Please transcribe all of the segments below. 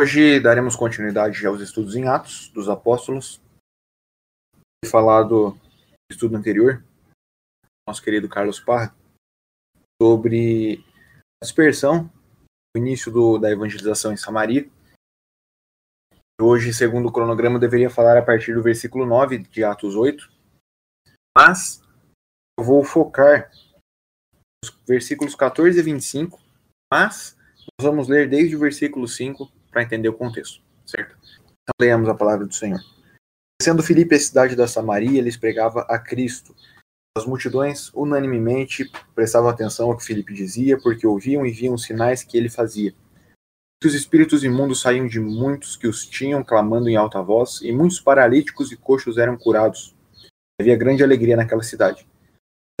Hoje daremos continuidade aos estudos em Atos dos Apóstolos. Falado no estudo anterior, nosso querido Carlos Parra, sobre a dispersão, o início do, da evangelização em Samaria. Hoje, segundo o cronograma, deveria falar a partir do versículo 9 de Atos 8, mas eu vou focar nos versículos 14 e 25, mas nós vamos ler desde o versículo 5 para entender o contexto, certo? Então, leamos a palavra do Senhor. Sendo Filipe a cidade da Samaria, ele pregava a Cristo. As multidões unanimemente prestavam atenção ao que Filipe dizia, porque ouviam e viam os sinais que ele fazia. Os espíritos imundos saíam de muitos que os tinham, clamando em alta voz, e muitos paralíticos e coxos eram curados. Havia grande alegria naquela cidade.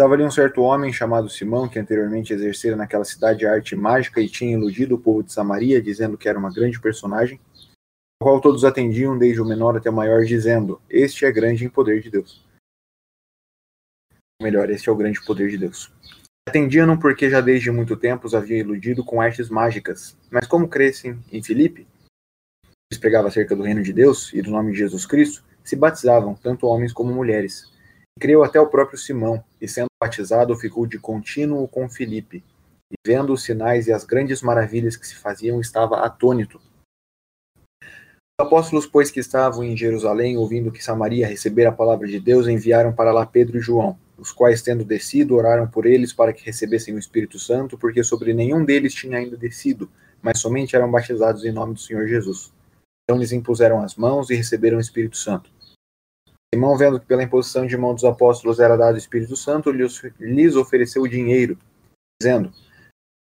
Estava ali um certo homem chamado Simão, que anteriormente exercera naquela cidade a arte mágica e tinha iludido o povo de Samaria, dizendo que era uma grande personagem, ao qual todos atendiam, desde o menor até o maior, dizendo: Este é grande em poder de Deus. Melhor, este é o grande poder de Deus. Atendiam-no porque já desde muito tempo os havia iludido com artes mágicas. Mas como crescem em Filipe, lhes pregava acerca do reino de Deus e do nome de Jesus Cristo, se batizavam, tanto homens como mulheres. Creu até o próprio Simão, e sendo batizado, ficou de contínuo com Filipe, e vendo os sinais e as grandes maravilhas que se faziam, estava atônito. Os apóstolos, pois que estavam em Jerusalém, ouvindo que Samaria recebera a palavra de Deus, enviaram para lá Pedro e João, os quais, tendo descido, oraram por eles para que recebessem o Espírito Santo, porque sobre nenhum deles tinha ainda descido, mas somente eram batizados em nome do Senhor Jesus. Então lhes impuseram as mãos e receberam o Espírito Santo. Simão, vendo que pela imposição de mão dos apóstolos era dado o Espírito Santo, lhes ofereceu dinheiro, dizendo: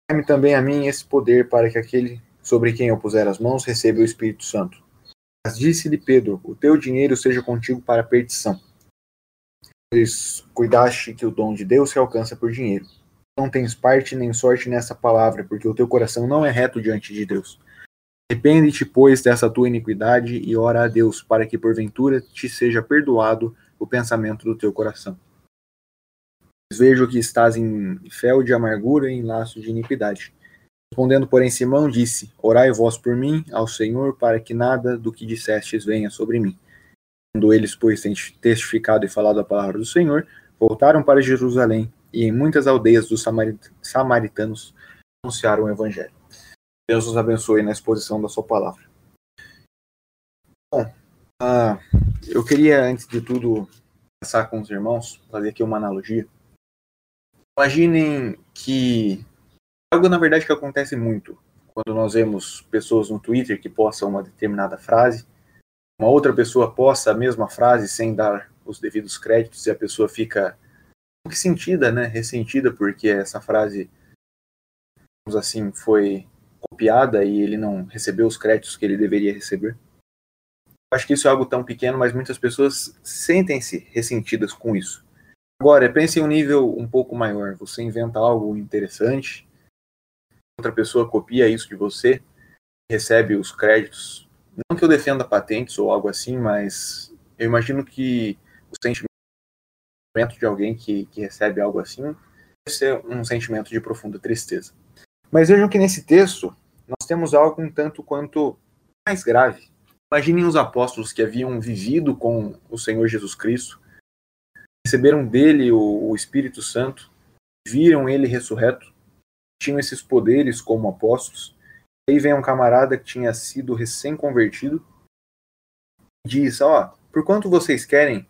Dai-me também a mim esse poder para que aquele sobre quem eu puser as mãos receba o Espírito Santo. Mas disse-lhe Pedro: O teu dinheiro seja contigo para a perdição. Pois cuidaste que o dom de Deus se alcança por dinheiro. Não tens parte nem sorte nessa palavra, porque o teu coração não é reto diante de Deus. Arrepende-te, pois, dessa tua iniquidade e ora a Deus, para que porventura te seja perdoado o pensamento do teu coração. Vejo que estás em fel de amargura e em laço de iniquidade. Respondendo, porém, Simão disse: Orai vós por mim ao Senhor, para que nada do que dissestes venha sobre mim. Quando eles, pois, testificado e falado a palavra do Senhor, voltaram para Jerusalém e em muitas aldeias dos samaritanos anunciaram o evangelho. Deus nos abençoe na exposição da sua palavra. Bom, uh, eu queria, antes de tudo, passar com os irmãos, fazer aqui uma analogia. Imaginem que algo, na verdade, que acontece muito quando nós vemos pessoas no Twitter que postam uma determinada frase, uma outra pessoa posta a mesma frase sem dar os devidos créditos e a pessoa fica um sentida, né, ressentida porque essa frase, assim, foi copiada e ele não recebeu os créditos que ele deveria receber. Acho que isso é algo tão pequeno, mas muitas pessoas sentem-se ressentidas com isso. Agora, pense em um nível um pouco maior. Você inventa algo interessante, outra pessoa copia isso de você, recebe os créditos. Não que eu defenda patentes ou algo assim, mas eu imagino que o sentimento de alguém que, que recebe algo assim deve ser um sentimento de profunda tristeza. Mas vejam que nesse texto nós temos algo um tanto quanto mais grave. Imaginem os apóstolos que haviam vivido com o Senhor Jesus Cristo, receberam dele o, o Espírito Santo, viram ele ressurreto, tinham esses poderes como apóstolos. E aí vem um camarada que tinha sido recém-convertido e diz: Ó, oh, por quanto vocês querem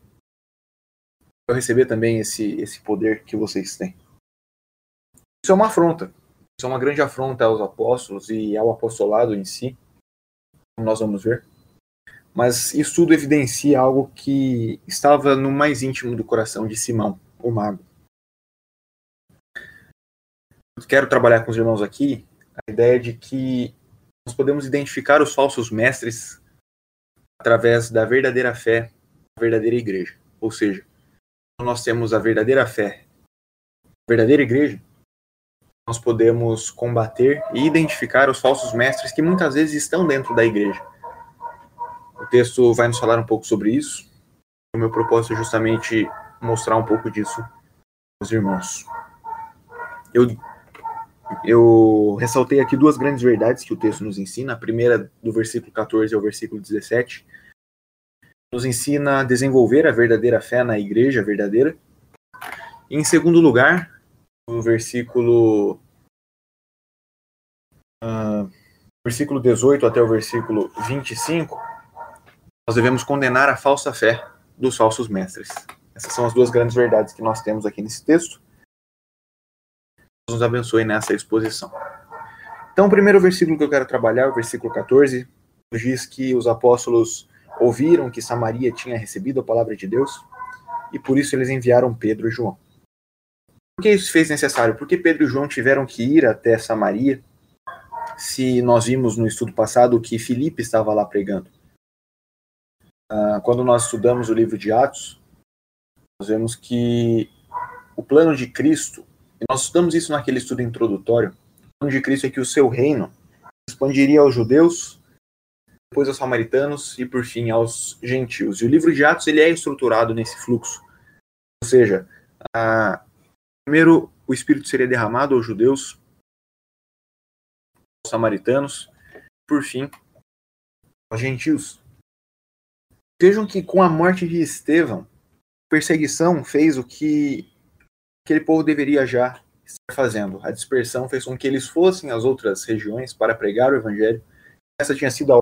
eu receber também esse, esse poder que vocês têm? Isso é uma afronta. Isso é uma grande afronta aos apóstolos e ao apostolado em si, como nós vamos ver. Mas isso tudo evidencia algo que estava no mais íntimo do coração de Simão, o mago. Quero trabalhar com os irmãos aqui a ideia de que nós podemos identificar os falsos mestres através da verdadeira fé, a verdadeira igreja. Ou seja, nós temos a verdadeira fé, a verdadeira igreja, nós podemos combater e identificar os falsos mestres que muitas vezes estão dentro da igreja. O texto vai nos falar um pouco sobre isso. O meu propósito é justamente mostrar um pouco disso aos irmãos. Eu eu ressaltei aqui duas grandes verdades que o texto nos ensina. A primeira, do versículo 14 ao versículo 17, nos ensina a desenvolver a verdadeira fé na igreja verdadeira. E, em segundo lugar, no versículo, uh, versículo 18 até o versículo 25, nós devemos condenar a falsa fé dos falsos mestres. Essas são as duas grandes verdades que nós temos aqui nesse texto. Deus nos abençoe nessa exposição. Então, o primeiro versículo que eu quero trabalhar, o versículo 14, diz que os apóstolos ouviram que Samaria tinha recebido a palavra de Deus e por isso eles enviaram Pedro e João. Por que isso fez necessário? Porque Pedro e João tiveram que ir até Samaria se nós vimos no estudo passado que Filipe estava lá pregando. Ah, quando nós estudamos o livro de Atos, nós vemos que o plano de Cristo e nós estudamos isso naquele estudo introdutório. O plano de Cristo é que o seu reino expandiria aos judeus, depois aos samaritanos e por fim aos gentios. E o livro de Atos ele é estruturado nesse fluxo. Ou seja, a, primeiro o Espírito seria derramado aos judeus, aos samaritanos, por fim aos gentios. Vejam que com a morte de Estevão, perseguição fez o que aquele povo deveria já estar fazendo. A dispersão fez com que eles fossem às outras regiões para pregar o evangelho. Essa tinha sido a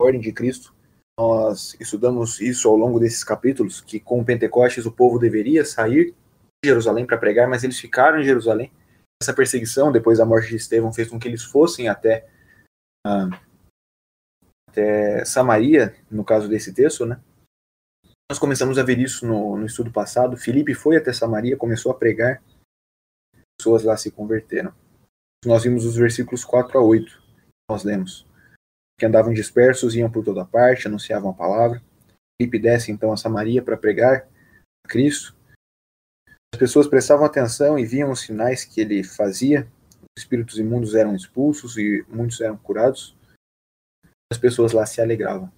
ordem de Cristo. Nós estudamos isso ao longo desses capítulos, que com Pentecostes o povo deveria sair Jerusalém para pregar, mas eles ficaram em Jerusalém. Essa perseguição, depois da morte de Estevão, fez com que eles fossem até, uh, até Samaria, no caso desse texto, né? Nós começamos a ver isso no, no estudo passado. Filipe foi até Samaria, começou a pregar, pessoas lá se converteram. Nós vimos os versículos 4 a 8, nós lemos. Que andavam dispersos, iam por toda parte, anunciavam a palavra. Filipe desce então a Samaria para pregar a Cristo. As pessoas prestavam atenção e viam os sinais que ele fazia. Os espíritos imundos eram expulsos e muitos eram curados. As pessoas lá se alegravam.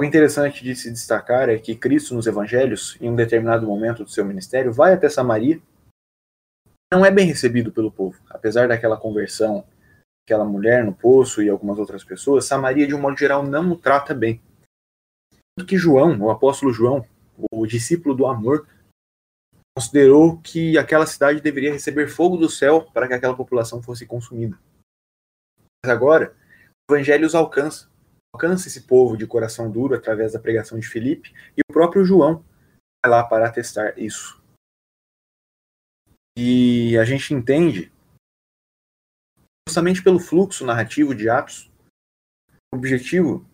O interessante de se destacar é que Cristo nos evangelhos, em um determinado momento do seu ministério, vai até Samaria. Não é bem recebido pelo povo, apesar daquela conversão, aquela mulher no poço e algumas outras pessoas, Samaria de um modo geral não o trata bem. Tanto que João, o apóstolo João, o discípulo do amor, considerou que aquela cidade deveria receber fogo do céu para que aquela população fosse consumida. Mas agora, o evangelho os alcança alcança esse povo de coração duro através da pregação de Filipe, e o próprio João vai lá para atestar isso. E a gente entende, justamente pelo fluxo narrativo de Atos, o objetivo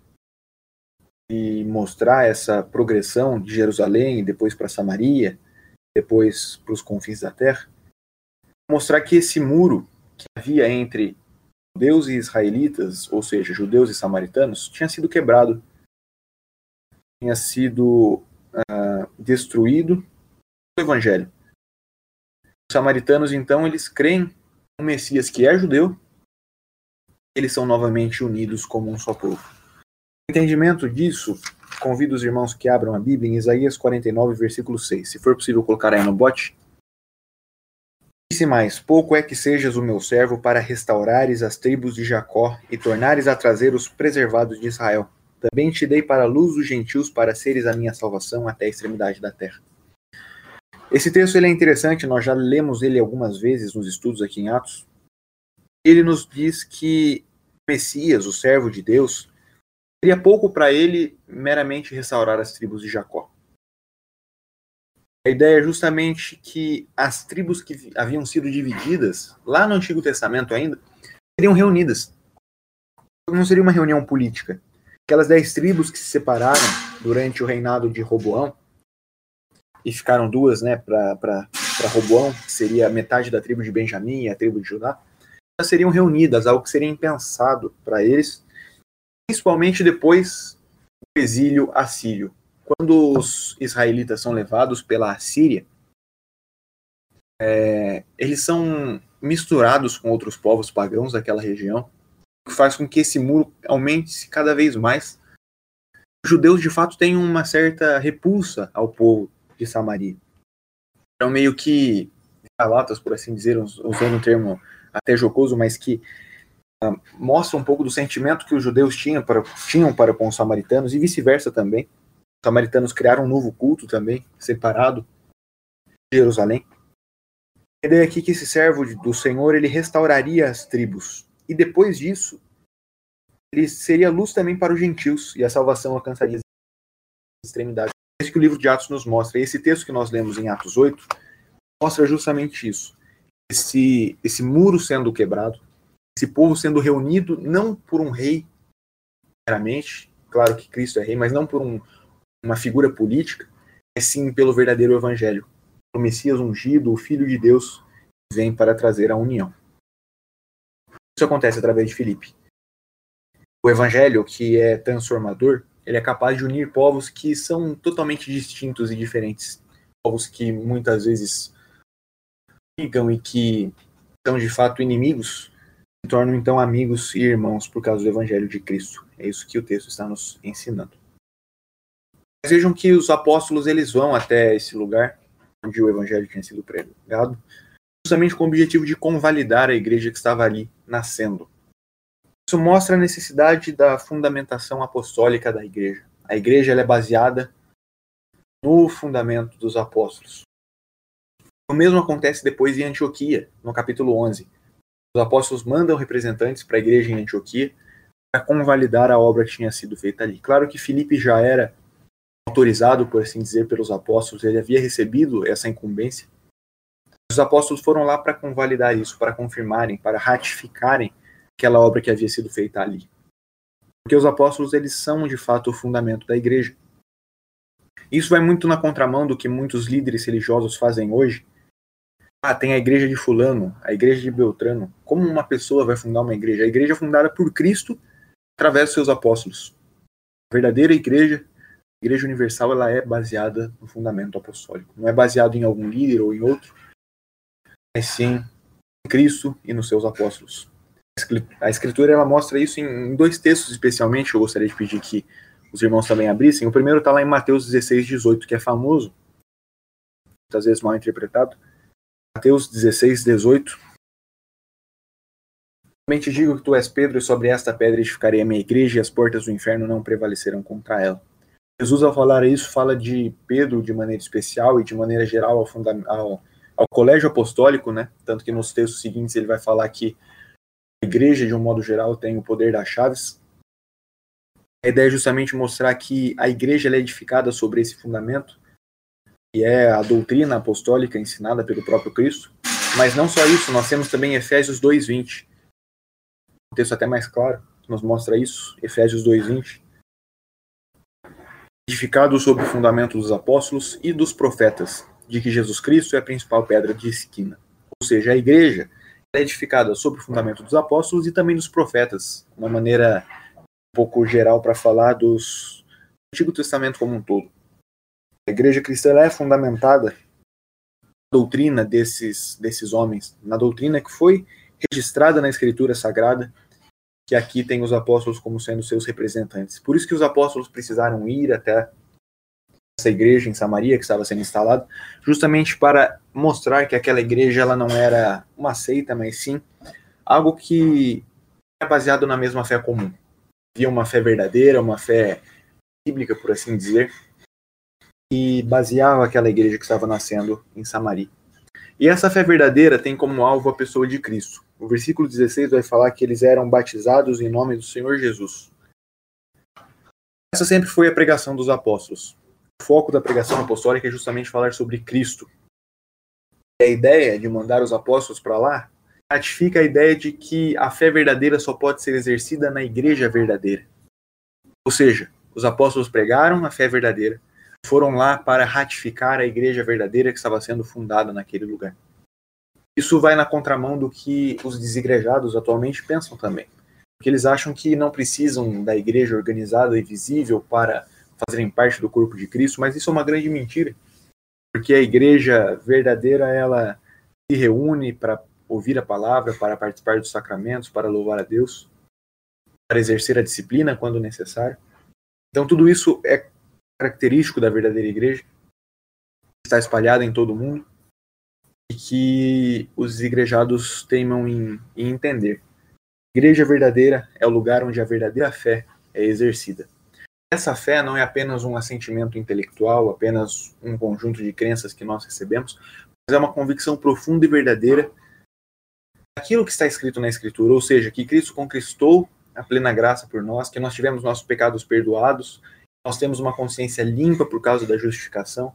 de mostrar essa progressão de Jerusalém, depois para Samaria, depois para os confins da terra, mostrar que esse muro que havia entre judeus e israelitas, ou seja, judeus e samaritanos, tinha sido quebrado, tinha sido uh, destruído o evangelho. Os samaritanos, então, eles creem no Messias que é judeu, eles são novamente unidos como um só povo. O entendimento disso, convido os irmãos que abram a Bíblia em Isaías 49, versículo 6. Se for possível colocar aí no bote. Disse mais: Pouco é que sejas o meu servo para restaurares as tribos de Jacó e tornares a trazer os preservados de Israel. Também te dei para a luz dos gentios para seres a minha salvação até a extremidade da terra. Esse texto ele é interessante, nós já lemos ele algumas vezes nos estudos aqui em Atos. Ele nos diz que Messias, o servo de Deus, seria pouco para ele meramente restaurar as tribos de Jacó. A ideia é justamente que as tribos que haviam sido divididas, lá no Antigo Testamento ainda, seriam reunidas. Não seria uma reunião política. Aquelas dez tribos que se separaram durante o reinado de Roboão, e ficaram duas né, para Roboão, que seria metade da tribo de Benjamim e a tribo de Judá, elas seriam reunidas, algo que seria impensado para eles, principalmente depois exílio assírio quando os israelitas são levados pela Assíria, é, eles são misturados com outros povos pagãos daquela região, o que faz com que esse muro aumente cada vez mais. Os judeus, de fato, têm uma certa repulsa ao povo de Samaria. Então, meio que galatas, por assim dizer, usando um termo até jocoso, mas que mostra um pouco do sentimento que os judeus tinham para, tinham para com os samaritanos e vice-versa também. Os samaritanos criaram um novo culto também, separado de Jerusalém. A ideia aqui que esse servo do Senhor ele restauraria as tribos e depois disso ele seria luz também para os gentios e a salvação alcançaria as extremidades. É isso que o livro de Atos nos mostra. Esse texto que nós lemos em Atos 8 mostra justamente isso. Esse, esse muro sendo quebrado, esse povo sendo reunido não por um rei, meramente, claro que Cristo é rei, mas não por um, uma figura política, mas sim pelo verdadeiro evangelho. O Messias ungido, o Filho de Deus, vem para trazer a união. Isso acontece através de Filipe. O evangelho, que é transformador, ele é capaz de unir povos que são totalmente distintos e diferentes. Povos que muitas vezes brigam e que são de fato inimigos, tornam então amigos e irmãos por causa do Evangelho de Cristo. É isso que o texto está nos ensinando. Mas vejam que os apóstolos eles vão até esse lugar onde o Evangelho tinha sido pregado, justamente com o objetivo de convalidar a igreja que estava ali nascendo. Isso mostra a necessidade da fundamentação apostólica da igreja. A igreja é baseada no fundamento dos apóstolos. O mesmo acontece depois em Antioquia, no capítulo 11. Os apóstolos mandam representantes para a igreja em Antioquia para convalidar a obra que tinha sido feita ali. Claro que Filipe já era autorizado, por assim dizer, pelos apóstolos, ele havia recebido essa incumbência. Os apóstolos foram lá para convalidar isso, para confirmarem, para ratificarem aquela obra que havia sido feita ali. Porque os apóstolos, eles são de fato o fundamento da igreja. Isso vai muito na contramão do que muitos líderes religiosos fazem hoje, ah, tem a igreja de fulano, a igreja de Beltrano. Como uma pessoa vai fundar uma igreja? A igreja é fundada por Cristo através dos seus apóstolos. A verdadeira igreja, a igreja universal, ela é baseada no fundamento apostólico. Não é baseado em algum líder ou em outro, mas sim em Cristo e nos seus apóstolos. A escritura ela mostra isso em dois textos especialmente, eu gostaria de pedir que os irmãos também abrissem. O primeiro está lá em Mateus 16, 18, que é famoso, muitas vezes mal interpretado Mateus 16, 18. Somente digo que tu és Pedro, e sobre esta pedra edificarei a minha igreja, e as portas do inferno não prevalecerão contra ela. Jesus, ao falar isso, fala de Pedro de maneira especial e de maneira geral ao, ao, ao colégio apostólico, né? Tanto que nos textos seguintes ele vai falar que a igreja, de um modo geral, tem o poder das chaves. A ideia é justamente mostrar que a igreja é edificada sobre esse fundamento que é a doutrina apostólica ensinada pelo próprio Cristo. Mas não só isso, nós temos também Efésios 2:20. Um texto até mais claro nos mostra isso, Efésios 2:20. Edificado sobre o fundamento dos apóstolos e dos profetas, de que Jesus Cristo é a principal pedra de esquina. Ou seja, a igreja é edificada sobre o fundamento dos apóstolos e também dos profetas, uma maneira um pouco geral para falar dos do Antigo Testamento como um todo. A igreja cristã é fundamentada na doutrina desses, desses homens, na doutrina que foi registrada na Escritura Sagrada, que aqui tem os apóstolos como sendo seus representantes. Por isso que os apóstolos precisaram ir até essa igreja em Samaria que estava sendo instalada, justamente para mostrar que aquela igreja ela não era uma seita, mas sim algo que é baseado na mesma fé comum. Havia uma fé verdadeira, uma fé bíblica, por assim dizer, e baseava aquela igreja que estava nascendo em Samaria. E essa fé verdadeira tem como alvo a pessoa de Cristo. O versículo 16 vai falar que eles eram batizados em nome do Senhor Jesus. Essa sempre foi a pregação dos apóstolos. O foco da pregação apostólica é justamente falar sobre Cristo. E a ideia de mandar os apóstolos para lá ratifica a ideia de que a fé verdadeira só pode ser exercida na igreja verdadeira. Ou seja, os apóstolos pregaram a fé verdadeira, foram lá para ratificar a igreja verdadeira que estava sendo fundada naquele lugar. Isso vai na contramão do que os desigrejados atualmente pensam também. Porque eles acham que não precisam da igreja organizada e visível para fazerem parte do corpo de Cristo, mas isso é uma grande mentira. Porque a igreja verdadeira, ela se reúne para ouvir a palavra, para participar dos sacramentos, para louvar a Deus, para exercer a disciplina quando necessário. Então tudo isso é característico da verdadeira igreja, está espalhada em todo o mundo, e que os igrejados teimam em, em entender. Igreja verdadeira é o lugar onde a verdadeira fé é exercida. Essa fé não é apenas um assentimento intelectual, apenas um conjunto de crenças que nós recebemos, mas é uma convicção profunda e verdadeira daquilo que está escrito na Escritura, ou seja, que Cristo conquistou a plena graça por nós, que nós tivemos nossos pecados perdoados, nós temos uma consciência limpa por causa da justificação,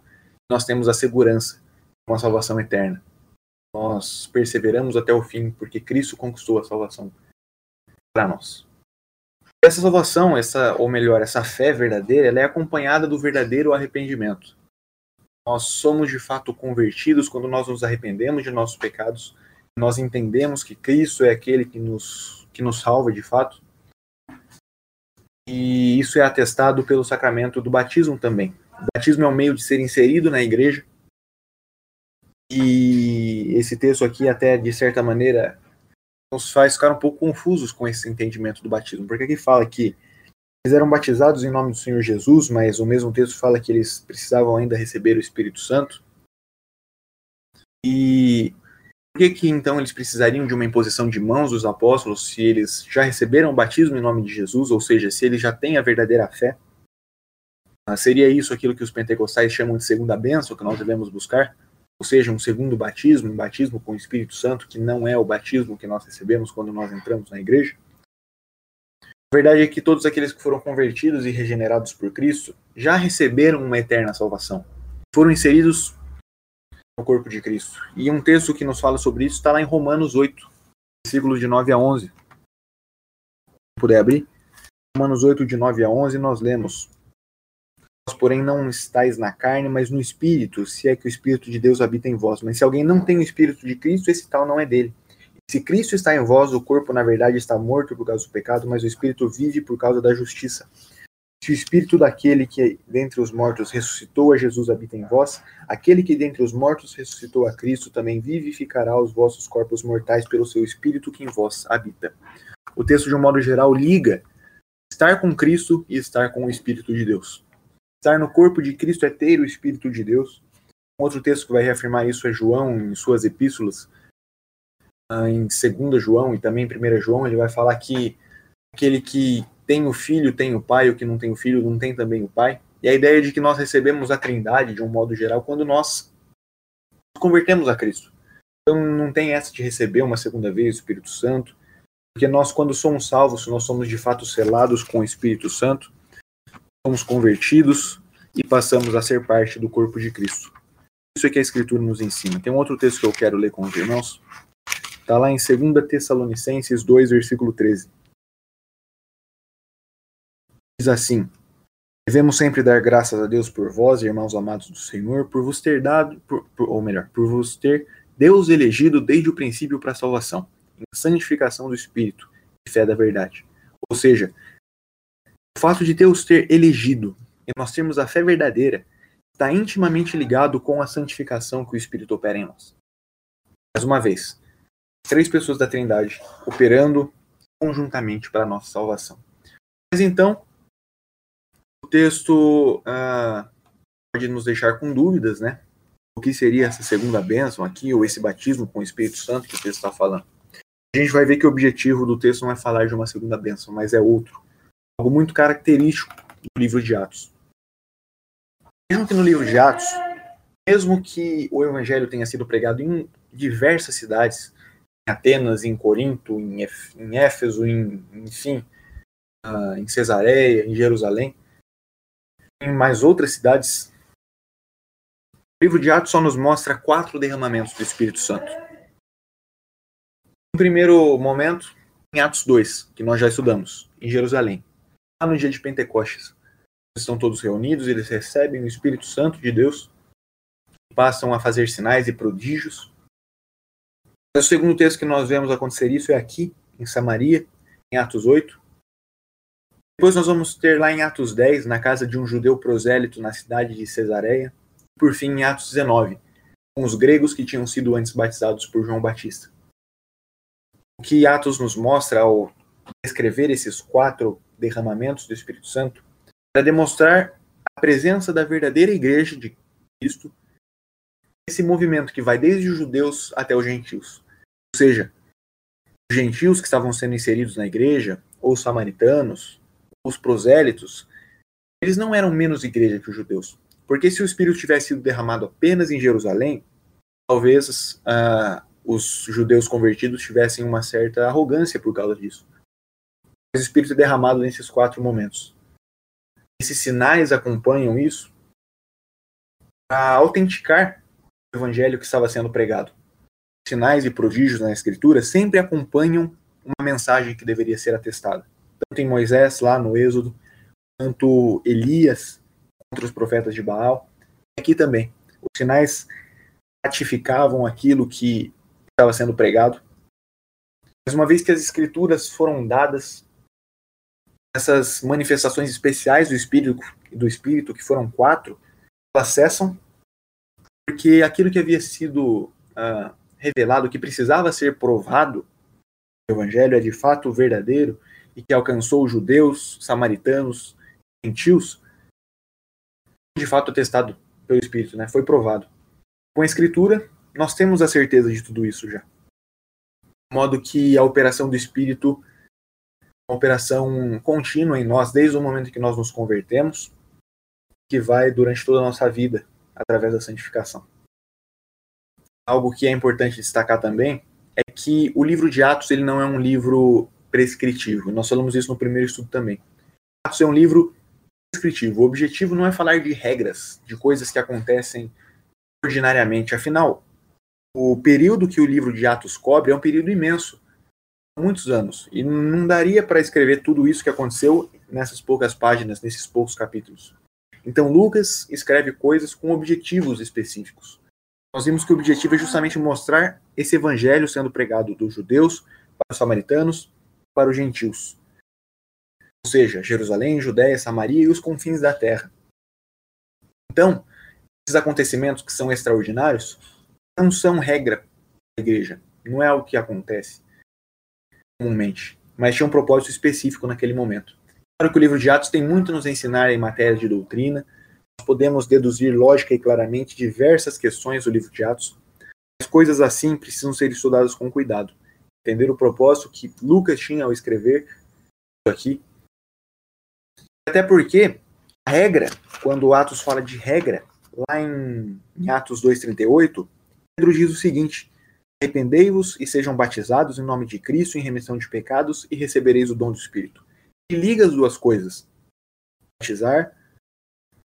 nós temos a segurança de uma salvação eterna. Nós perseveramos até o fim porque Cristo conquistou a salvação para nós. Essa salvação, essa ou melhor, essa fé verdadeira, ela é acompanhada do verdadeiro arrependimento. Nós somos de fato convertidos quando nós nos arrependemos de nossos pecados, nós entendemos que Cristo é aquele que nos que nos salva de fato e isso é atestado pelo sacramento do batismo também. O batismo é um meio de ser inserido na igreja. E esse texto aqui, até de certa maneira, nos faz ficar um pouco confusos com esse entendimento do batismo. Porque aqui fala que eles eram batizados em nome do Senhor Jesus, mas o mesmo texto fala que eles precisavam ainda receber o Espírito Santo. E que, que então eles precisariam de uma imposição de mãos dos apóstolos se eles já receberam o batismo em nome de Jesus, ou seja, se eles já têm a verdadeira fé? Ah, seria isso aquilo que os pentecostais chamam de segunda bênção que nós devemos buscar? Ou seja, um segundo batismo, um batismo com o Espírito Santo, que não é o batismo que nós recebemos quando nós entramos na igreja? A verdade é que todos aqueles que foram convertidos e regenerados por Cristo já receberam uma eterna salvação. Foram inseridos no corpo de Cristo. E um texto que nos fala sobre isso está lá em Romanos 8, versículos de 9 a 11. Se puder abrir. Romanos 8, de 9 a 11, nós lemos: Vós, porém, não estáis na carne, mas no Espírito, se é que o Espírito de Deus habita em vós. Mas se alguém não tem o Espírito de Cristo, esse tal não é dele. Se Cristo está em vós, o corpo, na verdade, está morto por causa do pecado, mas o Espírito vive por causa da justiça. Se o espírito daquele que dentre os mortos ressuscitou a Jesus habita em vós, aquele que dentre os mortos ressuscitou a Cristo também vivificará os vossos corpos mortais pelo seu espírito que em vós habita. O texto, de um modo geral, liga estar com Cristo e estar com o Espírito de Deus. Estar no corpo de Cristo é ter o Espírito de Deus. Um outro texto que vai reafirmar isso é João, em suas epístolas, ah, em 2 João e também em 1 João, ele vai falar que aquele que tem o filho, tem o pai, o que não tem o filho não tem também o pai. E a ideia de que nós recebemos a trindade, de um modo geral, quando nós nos convertemos a Cristo. Então não tem essa de receber uma segunda vez o Espírito Santo, porque nós, quando somos salvos, nós somos de fato selados com o Espírito Santo, somos convertidos e passamos a ser parte do corpo de Cristo. Isso é que a Escritura nos ensina. Tem um outro texto que eu quero ler com os irmãos. Está lá em 2 Tessalonicenses 2, versículo 13 diz assim: Devemos sempre dar graças a Deus por vós, irmãos amados do Senhor, por vos ter dado, por, por, ou melhor, por vos ter Deus elegido desde o princípio para a salvação, em santificação do Espírito e fé da verdade. Ou seja, o fato de Deus ter elegido e nós termos a fé verdadeira está intimamente ligado com a santificação que o Espírito opera em nós. Mais uma vez, três pessoas da Trindade operando conjuntamente para a nossa salvação. Mas então, texto ah, pode nos deixar com dúvidas, né? O que seria essa segunda bênção aqui, ou esse batismo com o Espírito Santo que o texto está falando? A gente vai ver que o objetivo do texto não é falar de uma segunda bênção, mas é outro. Algo muito característico do livro de Atos. Mesmo que no livro de Atos, mesmo que o evangelho tenha sido pregado em diversas cidades, em Atenas, em Corinto, em, Éfeso, em, enfim, uh, em Cesareia, em Jerusalém, em mais outras cidades, o livro de Atos só nos mostra quatro derramamentos do Espírito Santo. No primeiro momento, em Atos 2, que nós já estudamos, em Jerusalém, lá no dia de Pentecostes. Estão todos reunidos, eles recebem o Espírito Santo de Deus, passam a fazer sinais e prodígios. O segundo texto que nós vemos acontecer isso é aqui, em Samaria, em Atos 8, depois nós vamos ter lá em Atos 10, na casa de um judeu prosélito na cidade de Cesareia. Por fim, em Atos 19, com os gregos que tinham sido antes batizados por João Batista. O que Atos nos mostra ao descrever esses quatro derramamentos do Espírito Santo para demonstrar a presença da verdadeira igreja de Cristo esse movimento que vai desde os judeus até os gentios. Ou seja, os gentios que estavam sendo inseridos na igreja, ou os samaritanos, os prosélitos, eles não eram menos igreja que os judeus. Porque se o Espírito tivesse sido derramado apenas em Jerusalém, talvez uh, os judeus convertidos tivessem uma certa arrogância por causa disso. Mas o Espírito é derramado nesses quatro momentos. Esses sinais acompanham isso para autenticar o evangelho que estava sendo pregado. Sinais e prodígios na Escritura sempre acompanham uma mensagem que deveria ser atestada. Tanto em Moisés, lá no Êxodo, quanto Elias contra os profetas de Baal. Aqui também. Os sinais ratificavam aquilo que estava sendo pregado. Mas uma vez que as escrituras foram dadas, essas manifestações especiais do Espírito, do Espírito que foram quatro, elas cessam, porque aquilo que havia sido uh, revelado, que precisava ser provado, o Evangelho é de fato verdadeiro e que alcançou judeus, samaritanos, gentios, de fato atestado pelo Espírito, né? foi provado. Com a Escritura, nós temos a certeza de tudo isso já. De modo que a operação do Espírito uma operação contínua em nós, desde o momento que nós nos convertemos, que vai durante toda a nossa vida, através da santificação. Algo que é importante destacar também é que o livro de Atos ele não é um livro prescritivo. Nós falamos isso no primeiro estudo também. Atos é um livro prescritivo. O objetivo não é falar de regras, de coisas que acontecem ordinariamente. Afinal, o período que o livro de Atos cobre é um período imenso muitos anos e não daria para escrever tudo isso que aconteceu nessas poucas páginas, nesses poucos capítulos. Então Lucas escreve coisas com objetivos específicos. Nós vimos que o objetivo é justamente mostrar esse evangelho sendo pregado dos judeus para os samaritanos, para os gentios. Ou seja, Jerusalém, Judéia, Samaria e os confins da terra. Então, esses acontecimentos que são extraordinários não são regra da igreja, não é o que acontece comumente, mas tinha um propósito específico naquele momento. Claro que o livro de Atos tem muito a nos ensinar em matéria de doutrina, nós podemos deduzir lógica e claramente diversas questões do livro de Atos, mas coisas assim precisam ser estudadas com cuidado. Entender o propósito que Lucas tinha ao escrever aqui. Até porque a regra, quando Atos fala de regra, lá em, em Atos 2,38, Pedro diz o seguinte: Arrependei-vos e sejam batizados em nome de Cristo em remissão de pecados e recebereis o dom do Espírito. E liga as duas coisas: batizar,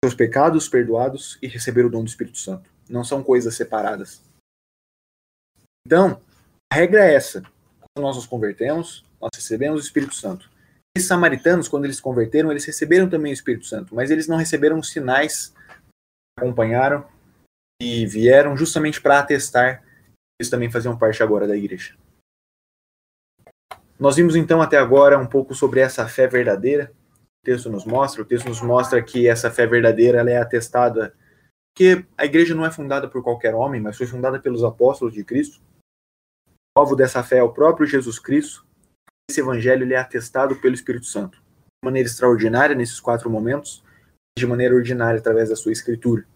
seus pecados perdoados e receber o dom do Espírito Santo. Não são coisas separadas. Então, a regra é essa. Quando nós nos convertemos, nós recebemos o Espírito Santo. Esses samaritanos, quando eles se converteram, eles receberam também o Espírito Santo, mas eles não receberam os sinais que acompanharam e vieram justamente para atestar eles também faziam parte agora da igreja. Nós vimos então até agora um pouco sobre essa fé verdadeira. O texto nos mostra, o texto nos mostra que essa fé verdadeira ela é atestada que a igreja não é fundada por qualquer homem, mas foi fundada pelos apóstolos de Cristo. Alvo dessa fé é o próprio Jesus Cristo. Esse evangelho é atestado pelo Espírito Santo, de maneira extraordinária nesses quatro momentos, de maneira ordinária através da sua escritura.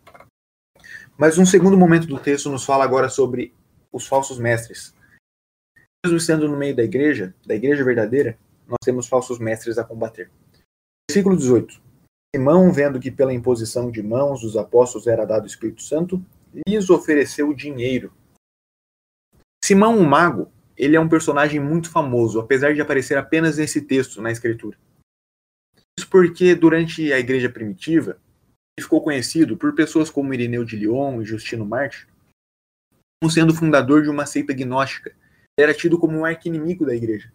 Mas um segundo momento do texto nos fala agora sobre os falsos mestres. Mesmo estando no meio da igreja, da igreja verdadeira, nós temos falsos mestres a combater. Versículo 18. Simão, vendo que pela imposição de mãos dos apóstolos era dado o Espírito Santo, lhes ofereceu dinheiro. Simão, o mago, ele é um personagem muito famoso, apesar de aparecer apenas nesse texto na Escritura. Isso porque, durante a igreja primitiva, ele ficou conhecido por pessoas como Irineu de Lyon e Justino Marte, como sendo fundador de uma seita gnóstica. Ele era tido como um arqui-inimigo da igreja.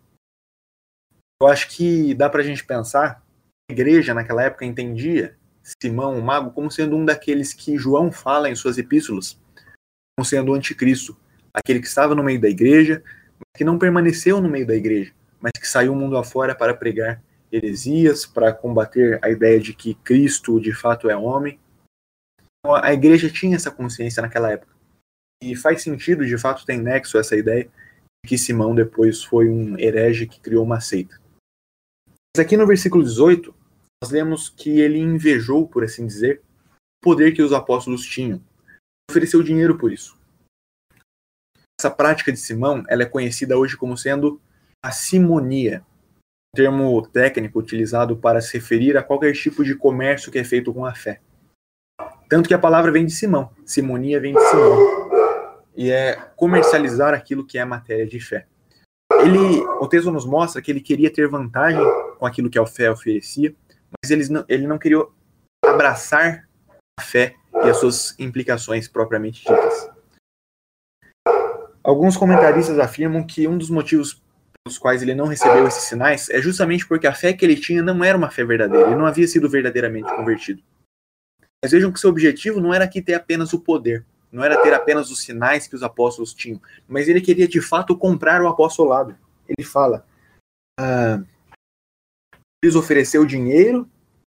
Eu acho que dá para a gente pensar, a igreja naquela época entendia Simão, o mago, como sendo um daqueles que João fala em suas epístolas, como sendo o anticristo, aquele que estava no meio da igreja, que não permaneceu no meio da igreja, mas que saiu o mundo afora para pregar heresias, para combater a ideia de que Cristo de fato é homem. Então, a igreja tinha essa consciência naquela época. E faz sentido, de fato, tem nexo essa ideia de que Simão depois foi um herege que criou uma seita. Mas aqui no versículo 18, nós lemos que ele invejou, por assim dizer, o poder que os apóstolos tinham. ofereceu dinheiro por isso. Essa prática de Simão ela é conhecida hoje como sendo a simonia, um termo técnico utilizado para se referir a qualquer tipo de comércio que é feito com a fé. Tanto que a palavra vem de Simão, simonia vem de Simão, e é comercializar aquilo que é matéria de fé. Ele, o texto nos mostra que ele queria ter vantagem com aquilo que a fé oferecia, mas ele não, ele não queria abraçar a fé e as suas implicações propriamente ditas. Alguns comentaristas afirmam que um dos motivos pelos quais ele não recebeu esses sinais é justamente porque a fé que ele tinha não era uma fé verdadeira, ele não havia sido verdadeiramente convertido. Mas vejam que seu objetivo não era aqui ter apenas o poder, não era ter apenas os sinais que os apóstolos tinham, mas ele queria de fato comprar o apostolado. Ele fala: ah, eles ofereceu dinheiro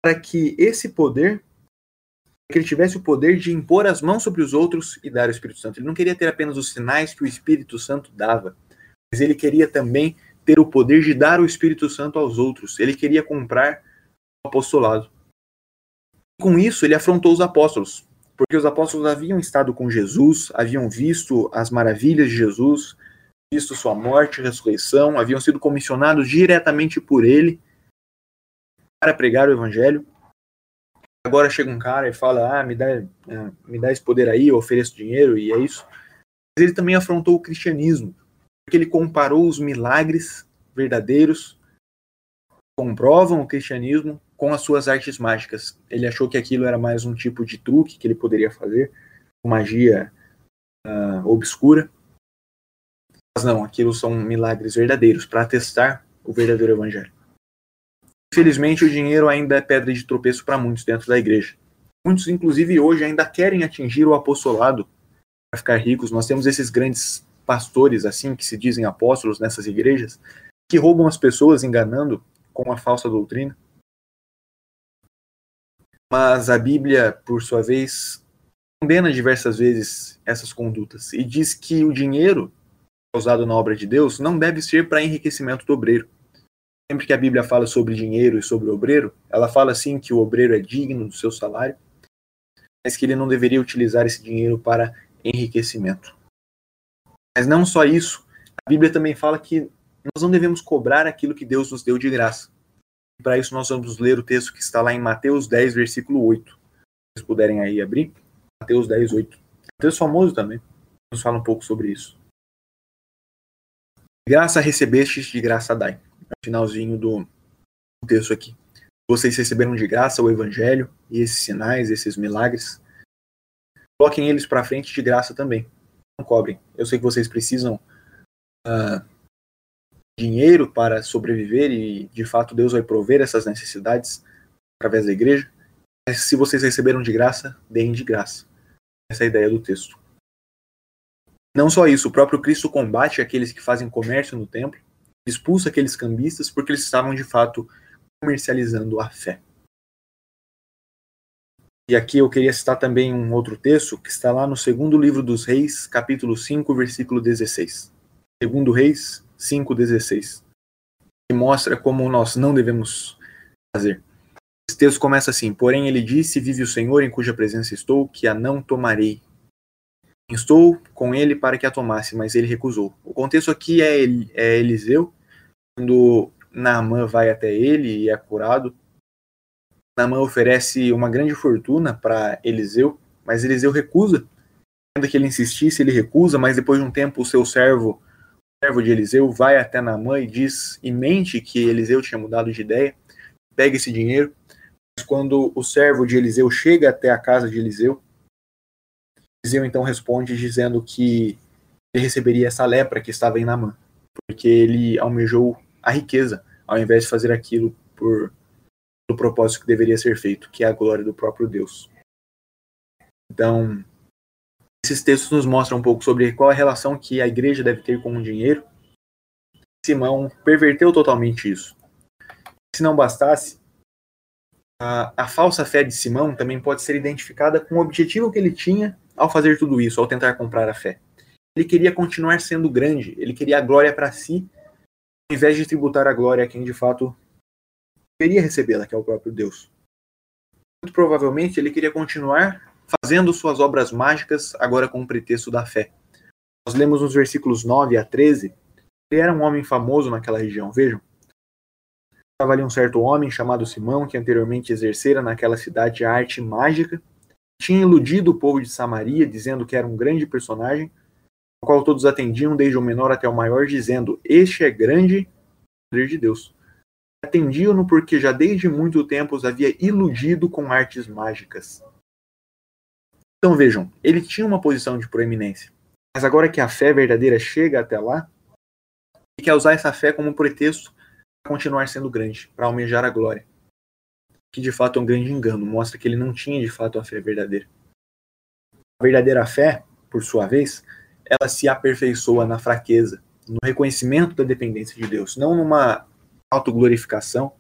para que esse poder, que ele tivesse o poder de impor as mãos sobre os outros e dar o Espírito Santo. Ele não queria ter apenas os sinais que o Espírito Santo dava, mas ele queria também ter o poder de dar o Espírito Santo aos outros. Ele queria comprar o apostolado. Com isso, ele afrontou os apóstolos, porque os apóstolos haviam estado com Jesus, haviam visto as maravilhas de Jesus, visto sua morte e ressurreição, haviam sido comissionados diretamente por ele para pregar o evangelho. Agora chega um cara e fala: "Ah, me dá, é, me dá esse poder aí, eu ofereço dinheiro" e é isso. Mas ele também afrontou o cristianismo, porque ele comparou os milagres verdadeiros comprovam o cristianismo com as suas artes mágicas. Ele achou que aquilo era mais um tipo de truque que ele poderia fazer, magia uh, obscura. Mas não, aquilo são milagres verdadeiros para atestar o verdadeiro evangelho. Infelizmente, o dinheiro ainda é pedra de tropeço para muitos dentro da igreja. Muitos, inclusive, hoje ainda querem atingir o apostolado para ficar ricos. Nós temos esses grandes pastores, assim, que se dizem apóstolos nessas igrejas, que roubam as pessoas enganando com a falsa doutrina. Mas a Bíblia, por sua vez, condena diversas vezes essas condutas e diz que o dinheiro usado na obra de Deus não deve ser para enriquecimento do obreiro. Sempre que a Bíblia fala sobre dinheiro e sobre o obreiro, ela fala assim que o obreiro é digno do seu salário, mas que ele não deveria utilizar esse dinheiro para enriquecimento. Mas não só isso, a Bíblia também fala que nós não devemos cobrar aquilo que Deus nos deu de graça. Para isso, nós vamos ler o texto que está lá em Mateus 10, versículo 8. Se vocês puderem aí abrir, Mateus 10, 8. texto famoso também. Nos fala um pouco sobre isso. Graça recebestes, de graça dai. Finalzinho do texto aqui. Vocês receberam de graça o evangelho e esses sinais, esses milagres. Coloquem eles para frente de graça também. Não cobrem. Eu sei que vocês precisam uh, dinheiro para sobreviver e de fato Deus vai prover essas necessidades através da igreja. Mas se vocês receberam de graça, deem de graça. Essa é a ideia do texto. Não só isso, o próprio Cristo combate aqueles que fazem comércio no templo, expulsa aqueles cambistas porque eles estavam de fato comercializando a fé. E aqui eu queria citar também um outro texto que está lá no segundo livro dos Reis, capítulo 5, versículo 16. Segundo Reis 5,16, que mostra como nós não devemos fazer. Esse texto começa assim: Porém, ele disse: Vive o Senhor em cuja presença estou, que a não tomarei. Estou com ele para que a tomasse, mas ele recusou. O contexto aqui é, é Eliseu, quando Naamã vai até ele e é curado. Naamã oferece uma grande fortuna para Eliseu, mas Eliseu recusa. Ainda que ele insistisse, ele recusa, mas depois de um tempo o seu servo servo de Eliseu vai até Naamã e diz e mente que Eliseu tinha mudado de ideia, pega esse dinheiro, mas quando o servo de Eliseu chega até a casa de Eliseu, Eliseu então responde dizendo que ele receberia essa lepra que estava em Naamã, porque ele almejou a riqueza, ao invés de fazer aquilo por o propósito que deveria ser feito, que é a glória do próprio Deus. Então, esses textos nos mostram um pouco sobre qual a relação que a igreja deve ter com o dinheiro. Simão perverteu totalmente isso. Se não bastasse, a, a, falsa fé de Simão também pode ser identificada com o objetivo que ele tinha ao fazer tudo isso, ao tentar comprar a fé. Ele queria continuar sendo grande, ele queria a glória para si, ao invés de tributar a glória a quem de fato queria recebê-la, que é o próprio Deus. Muito provavelmente ele queria continuar fazendo suas obras mágicas, agora com o pretexto da fé. Nós lemos nos versículos 9 a 13, ele era um homem famoso naquela região, vejam. Estava ali um certo homem chamado Simão, que anteriormente exercera naquela cidade a arte mágica, tinha iludido o povo de Samaria, dizendo que era um grande personagem, ao qual todos atendiam, desde o menor até o maior, dizendo: Este é grande poder de Deus. Atendiam-no porque já desde muito tempo os havia iludido com artes mágicas. Então vejam, ele tinha uma posição de proeminência. Mas agora que a fé verdadeira chega até lá, ele quer usar essa fé como pretexto para continuar sendo grande, para almejar a glória. Que de fato é um grande engano, mostra que ele não tinha de fato a fé verdadeira. A verdadeira fé, por sua vez, ela se aperfeiçoa na fraqueza, no reconhecimento da dependência de Deus, não numa autoglorificação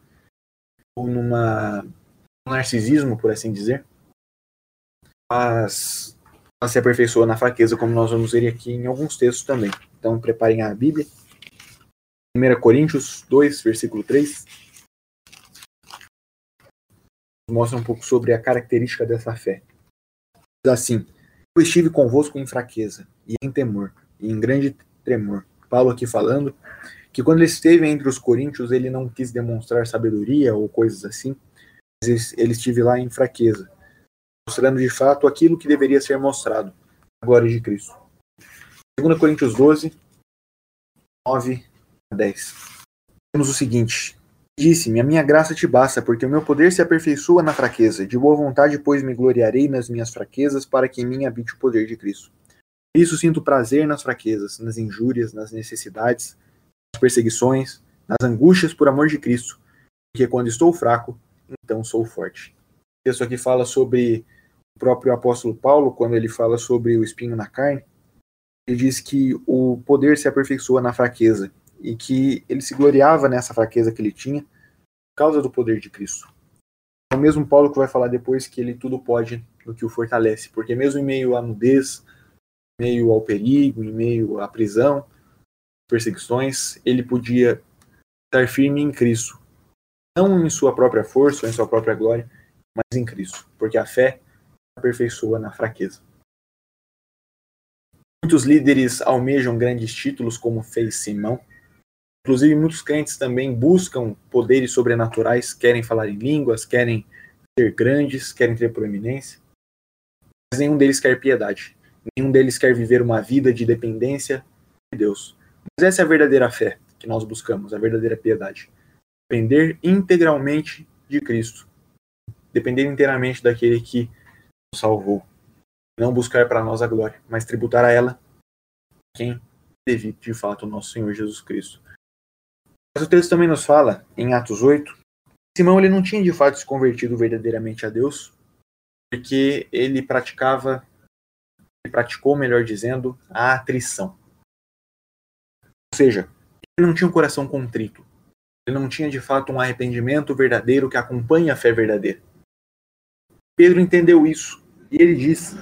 ou numa um narcisismo, por assim dizer, mas ela se aperfeiçoa na fraqueza, como nós vamos ver aqui em alguns textos também. Então, preparem a Bíblia. 1 Coríntios 2, versículo 3. Mostra um pouco sobre a característica dessa fé. Assim: Eu estive convosco em fraqueza, e em temor, e em grande tremor. Paulo aqui falando que quando ele esteve entre os coríntios, ele não quis demonstrar sabedoria ou coisas assim, mas ele esteve lá em fraqueza, mostrando de fato aquilo que deveria ser mostrado, a glória de Cristo. 2 Coríntios 12, 9 a 10. Temos o seguinte: Disse-me: A minha graça te basta, porque o meu poder se aperfeiçoa na fraqueza. De boa vontade, pois, me gloriarei nas minhas fraquezas, para que em mim habite o poder de Cristo. Por isso sinto prazer nas fraquezas, nas injúrias, nas necessidades, nas perseguições, nas angústias por amor de Cristo, porque quando estou fraco, então sou forte. O texto aqui fala sobre o próprio apóstolo Paulo, quando ele fala sobre o espinho na carne, ele diz que o poder se aperfeiçoa na fraqueza e que ele se gloriava nessa fraqueza que ele tinha por causa do poder de Cristo. É o mesmo Paulo que vai falar depois que ele tudo pode no que o fortalece, porque mesmo em meio à nudez, em meio ao perigo, em meio à prisão, perseguições, ele podia estar firme em Cristo. Não em sua própria força, ou em sua própria glória, mas em Cristo, porque a fé aperfeiçoa na fraqueza. Muitos líderes almejam grandes títulos, como fez Simão. Inclusive, muitos crentes também buscam poderes sobrenaturais, querem falar em línguas, querem ser grandes, querem ter proeminência. Mas nenhum deles quer piedade. Nenhum deles quer viver uma vida de dependência de Deus. Mas essa é a verdadeira fé que nós buscamos, a verdadeira piedade. Depender integralmente de Cristo. Depender inteiramente daquele que nos salvou. Não buscar para nós a glória, mas tributar a ela quem deve de fato o nosso Senhor Jesus Cristo. Mas o texto também nos fala, em Atos 8, Simão ele não tinha de fato se convertido verdadeiramente a Deus, porque ele praticava, ele praticou, melhor dizendo, a atrição. Ou seja, ele não tinha um coração contrito. Ele não tinha de fato um arrependimento verdadeiro que acompanha a fé verdadeira. Pedro entendeu isso e ele diz: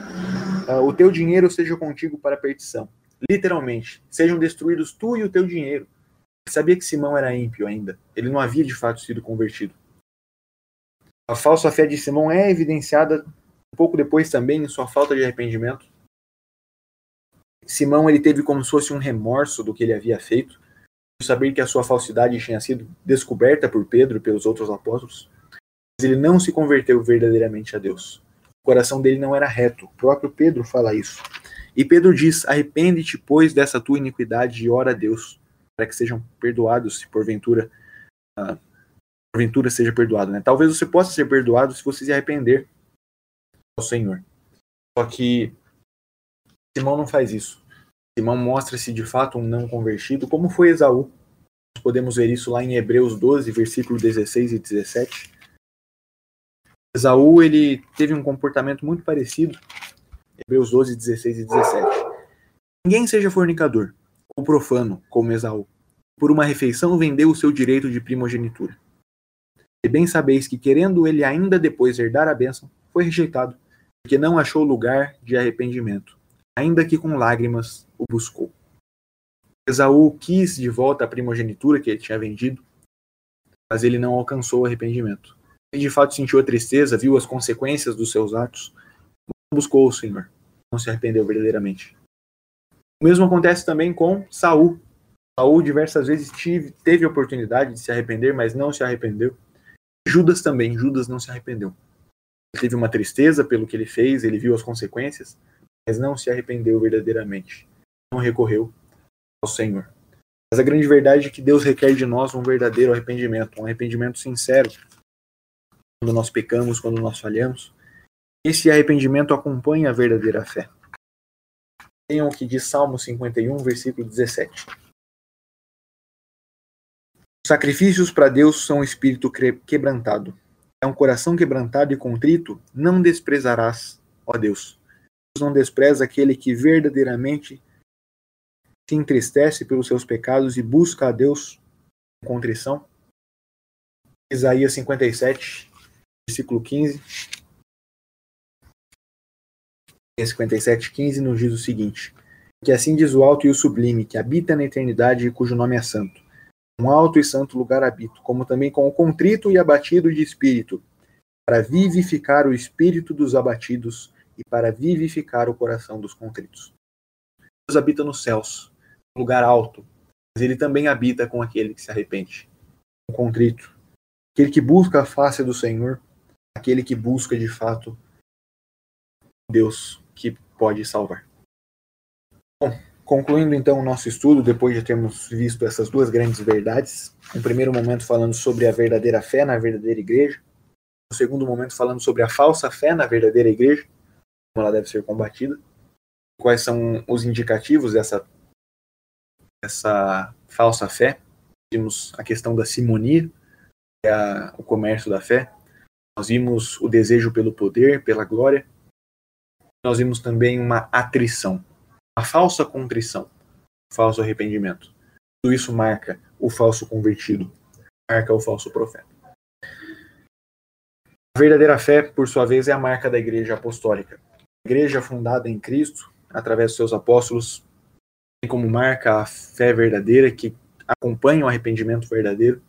ah, O teu dinheiro seja contigo para a perdição. Literalmente, sejam destruídos tu e o teu dinheiro. Sabia que Simão era ímpio ainda. Ele não havia de fato sido convertido. A falsa fé de Simão é evidenciada um pouco depois também em sua falta de arrependimento. Simão ele teve como se fosse um remorso do que ele havia feito, saber que a sua falsidade tinha sido descoberta por Pedro e pelos outros apóstolos, mas ele não se converteu verdadeiramente a Deus. O coração dele não era reto. O próprio Pedro fala isso. E Pedro diz: Arrepende-te, pois, dessa tua iniquidade e ora a Deus, para que sejam perdoados, se porventura, uh, porventura seja perdoado. Né? Talvez você possa ser perdoado se você se arrepender ao Senhor. Só que Simão não faz isso. Simão mostra-se de fato um não convertido, como foi Esaú. Nós podemos ver isso lá em Hebreus 12, versículo 16 e 17. Esaú ele teve um comportamento muito parecido. Hebreus 12, 16 e 17. Ninguém seja fornicador ou profano, como Esaú. Por uma refeição vendeu o seu direito de primogenitura. E bem sabeis que, querendo ele ainda depois herdar a bênção, foi rejeitado, porque não achou lugar de arrependimento ainda que com lágrimas o buscou. Esaú quis de volta a primogenitura que ele tinha vendido, mas ele não alcançou o arrependimento. Ele de fato sentiu a tristeza, viu as consequências dos seus atos, buscou o Senhor, não se arrependeu verdadeiramente. O mesmo acontece também com Saul. Saul diversas vezes tive, teve oportunidade de se arrepender, mas não se arrependeu. Judas também, Judas não se arrependeu. Ele teve uma tristeza pelo que ele fez, ele viu as consequências, mas não se arrependeu verdadeiramente. Não recorreu ao Senhor. Mas a grande verdade é que Deus requer de nós um verdadeiro arrependimento, um arrependimento sincero. Quando nós pecamos, quando nós falhamos, esse arrependimento acompanha a verdadeira fé. Tenham o que diz Salmo 51, versículo 17. Os sacrifícios para Deus são um espírito quebrantado. É um coração quebrantado e contrito, não desprezarás, ó Deus. Deus não despreza aquele que verdadeiramente se entristece pelos seus pecados e busca a Deus com contrição. Isaías 57, versículo 15. 57, 15 nos diz o seguinte: Que assim diz o alto e o sublime, que habita na eternidade e cujo nome é santo. Um alto e santo lugar habito, como também com o contrito e abatido de espírito, para vivificar o espírito dos abatidos e para vivificar o coração dos contritos. Deus habita nos céus, lugar alto, mas ele também habita com aquele que se arrepende, o contrito, aquele que busca a face do Senhor, aquele que busca de fato Deus que pode salvar. Bom, concluindo então o nosso estudo, depois de termos visto essas duas grandes verdades, um primeiro momento falando sobre a verdadeira fé na verdadeira igreja, no segundo momento falando sobre a falsa fé na verdadeira igreja, como ela deve ser combatida, quais são os indicativos dessa essa falsa fé. Vimos a questão da simonia, que é a, o comércio da fé. Nós vimos o desejo pelo poder, pela glória. Nós vimos também uma atrição, a falsa contrição, o falso arrependimento. Tudo isso marca o falso convertido, marca o falso profeta. A verdadeira fé, por sua vez, é a marca da igreja apostólica. A igreja fundada em Cristo, através dos seus apóstolos, tem como marca a fé verdadeira que acompanha o arrependimento verdadeiro.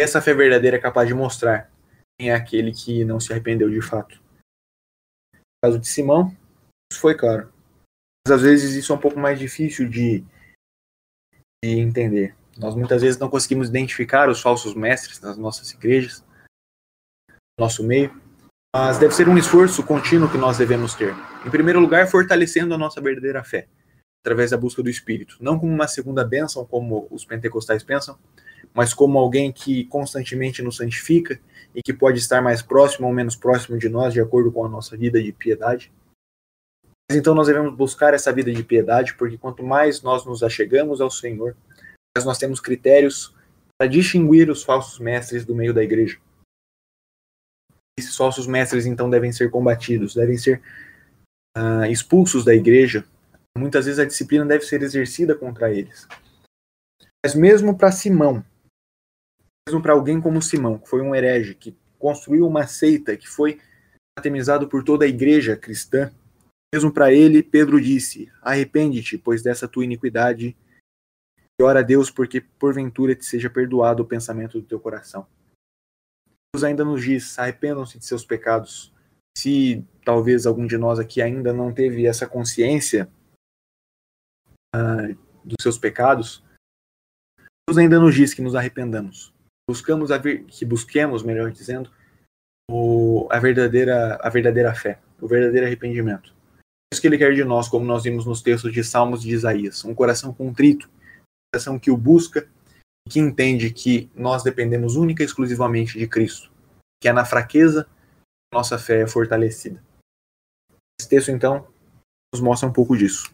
Essa fé verdadeira é capaz de mostrar quem é aquele que não se arrependeu de fato. Caso de Simão, isso foi claro. Mas às vezes isso é um pouco mais difícil de, de entender. Nós muitas vezes não conseguimos identificar os falsos mestres nas nossas igrejas, no nosso meio. Mas deve ser um esforço contínuo que nós devemos ter. Em primeiro lugar, fortalecendo a nossa verdadeira fé através da busca do Espírito. Não como uma segunda bênção, como os pentecostais pensam, mas como alguém que constantemente nos santifica e que pode estar mais próximo ou menos próximo de nós, de acordo com a nossa vida de piedade. Mas então nós devemos buscar essa vida de piedade, porque quanto mais nós nos achegamos ao Senhor, mais nós temos critérios para distinguir os falsos mestres do meio da igreja. Esses falsos mestres então devem ser combatidos, devem ser uh, expulsos da igreja Muitas vezes a disciplina deve ser exercida contra eles. Mas mesmo para Simão, para alguém como Simão, que foi um herege, que construiu uma seita, que foi atemizado por toda a igreja cristã, mesmo para ele, Pedro disse: Arrepende-te, pois dessa tua iniquidade, e ora a Deus, porque porventura te seja perdoado o pensamento do teu coração. Deus ainda nos diz: arrependam-se de seus pecados. Se talvez algum de nós aqui ainda não teve essa consciência, uh, dos seus pecados, Deus ainda nos diz que nos arrependamos. Buscamos a ver, que busquemos, melhor dizendo, o, a verdadeira a verdadeira fé, o verdadeiro arrependimento. É isso que ele quer de nós, como nós vimos nos textos de Salmos de Isaías, um coração contrito, um coração que o busca e que entende que nós dependemos única e exclusivamente de Cristo, que é na fraqueza que nossa fé é fortalecida. Esse texto então nos mostra um pouco disso.